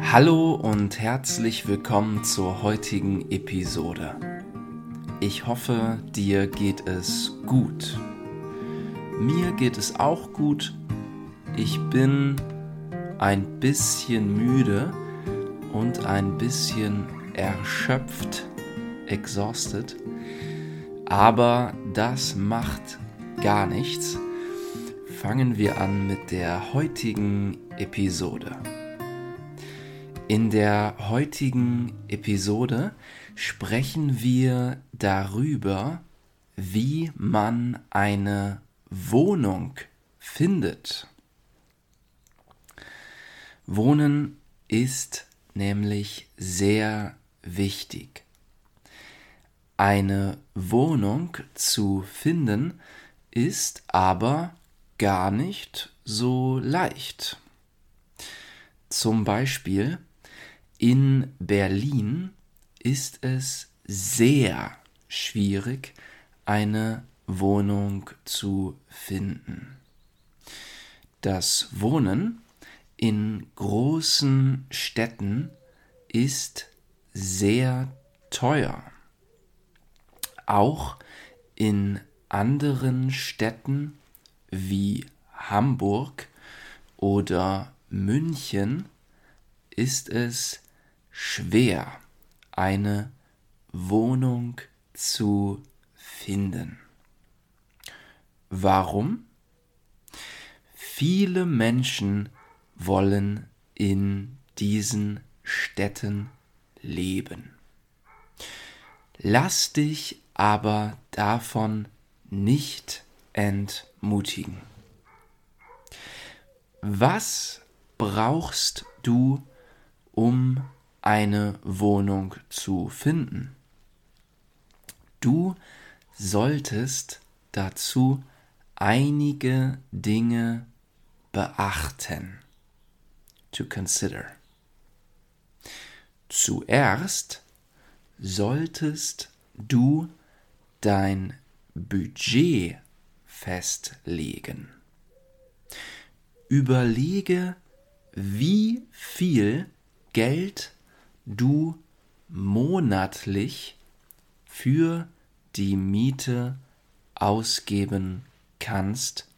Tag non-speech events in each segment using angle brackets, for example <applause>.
Hallo und herzlich willkommen zur heutigen Episode. Ich hoffe, dir geht es gut. Mir geht es auch gut. Ich bin ein bisschen müde und ein bisschen erschöpft, exhausted. Aber das macht gar nichts. Fangen wir an mit der heutigen Episode. In der heutigen Episode sprechen wir darüber, wie man eine Wohnung findet. Wohnen ist nämlich sehr wichtig. Eine Wohnung zu finden ist aber gar nicht so leicht. Zum Beispiel in Berlin ist es sehr schwierig, eine Wohnung zu finden. Das Wohnen in großen Städten ist sehr teuer. Auch in anderen Städten wie Hamburg oder München ist es schwer, eine Wohnung zu finden. Warum? Viele Menschen wollen in diesen Städten leben. Lass dich aber davon nicht entmutigen. Was brauchst du, um eine Wohnung zu finden. Du solltest dazu einige Dinge beachten. To consider. Zuerst solltest du dein Budget festlegen. Überlege, wie viel Geld du monatlich für die Miete ausgeben kannst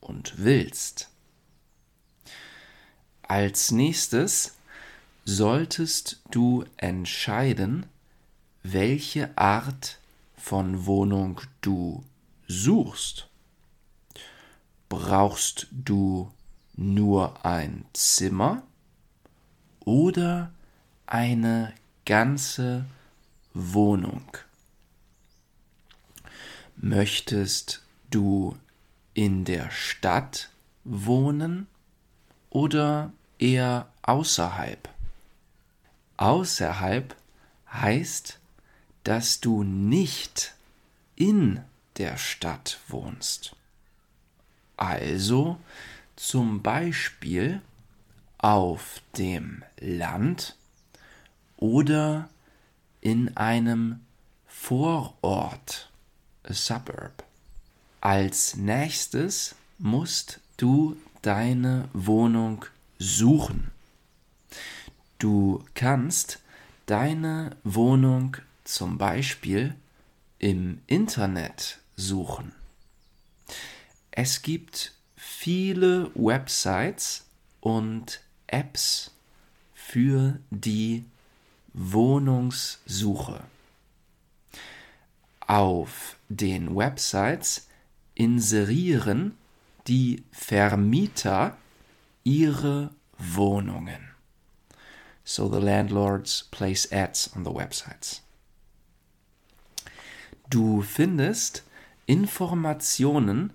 und willst. Als nächstes solltest du entscheiden, welche Art von Wohnung du suchst. Brauchst du nur ein Zimmer oder eine ganze Wohnung. Möchtest du in der Stadt wohnen oder eher außerhalb? Außerhalb heißt, dass du nicht in der Stadt wohnst. Also zum Beispiel auf dem Land oder in einem Vorort, a suburb. Als nächstes musst du deine Wohnung suchen. Du kannst deine Wohnung zum Beispiel im Internet suchen. Es gibt viele Websites und Apps für die Wohnungssuche. Auf den Websites inserieren die Vermieter ihre Wohnungen. So the landlords place ads on the websites. Du findest Informationen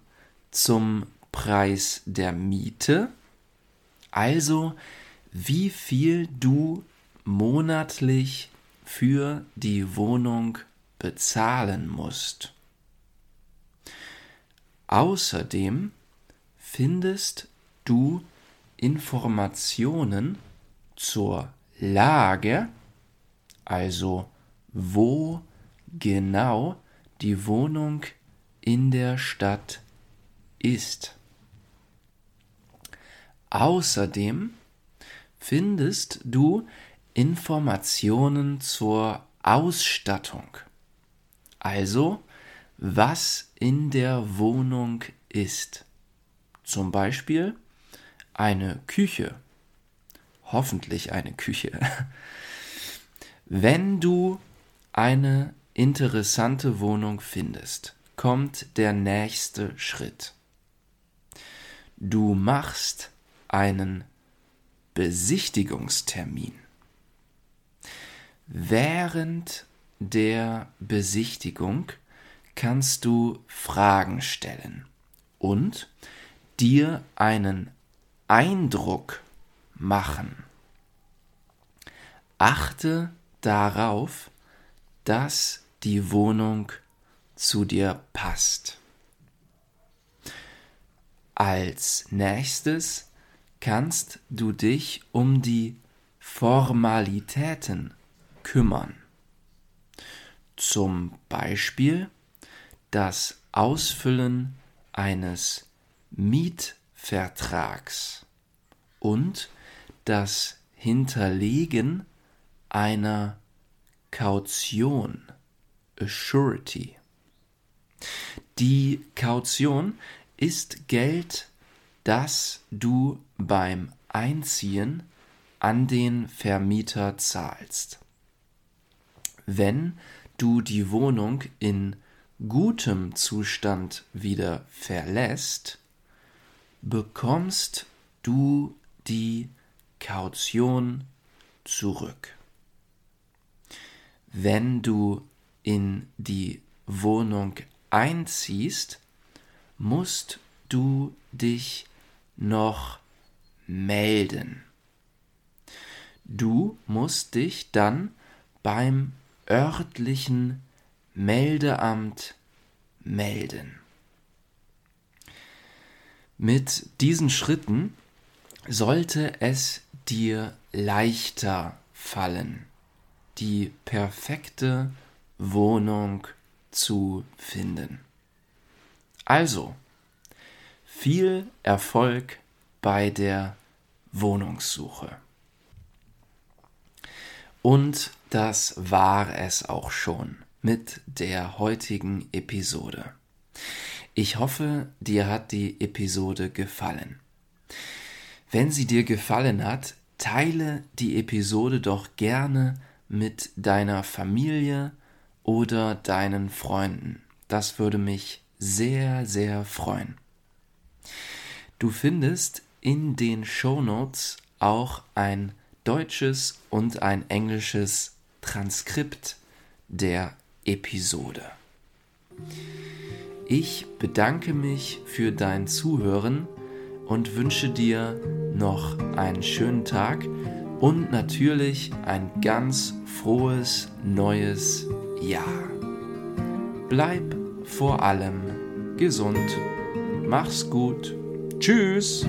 zum Preis der Miete, also wie viel du monatlich für die Wohnung bezahlen musst. Außerdem findest du Informationen zur Lage, also wo genau die Wohnung in der Stadt ist. Außerdem findest du Informationen zur Ausstattung. Also, was in der Wohnung ist. Zum Beispiel eine Küche. Hoffentlich eine Küche. <laughs> Wenn du eine interessante Wohnung findest, kommt der nächste Schritt. Du machst einen Besichtigungstermin. Während der Besichtigung kannst du Fragen stellen und dir einen Eindruck machen. Achte darauf, dass die Wohnung zu dir passt. Als nächstes kannst du dich um die Formalitäten kümmern. Zum Beispiel das Ausfüllen eines Mietvertrags und das Hinterlegen einer Kaution, a surety. Die Kaution ist Geld, das du beim Einziehen an den Vermieter zahlst. Wenn du die Wohnung in gutem Zustand wieder verlässt, bekommst du die Kaution zurück. Wenn du in die Wohnung einziehst, musst du dich noch melden. Du musst dich dann beim örtlichen Meldeamt melden. Mit diesen Schritten sollte es dir leichter fallen, die perfekte Wohnung zu finden. Also, viel Erfolg bei der Wohnungssuche. Und das war es auch schon mit der heutigen Episode. Ich hoffe, dir hat die Episode gefallen. Wenn sie dir gefallen hat, teile die Episode doch gerne mit deiner Familie oder deinen Freunden. Das würde mich sehr, sehr freuen. Du findest in den Shownotes auch ein deutsches und ein englisches Transkript der Episode. Ich bedanke mich für dein Zuhören und wünsche dir noch einen schönen Tag und natürlich ein ganz frohes neues Jahr. Bleib vor allem gesund. Mach's gut. Tschüss.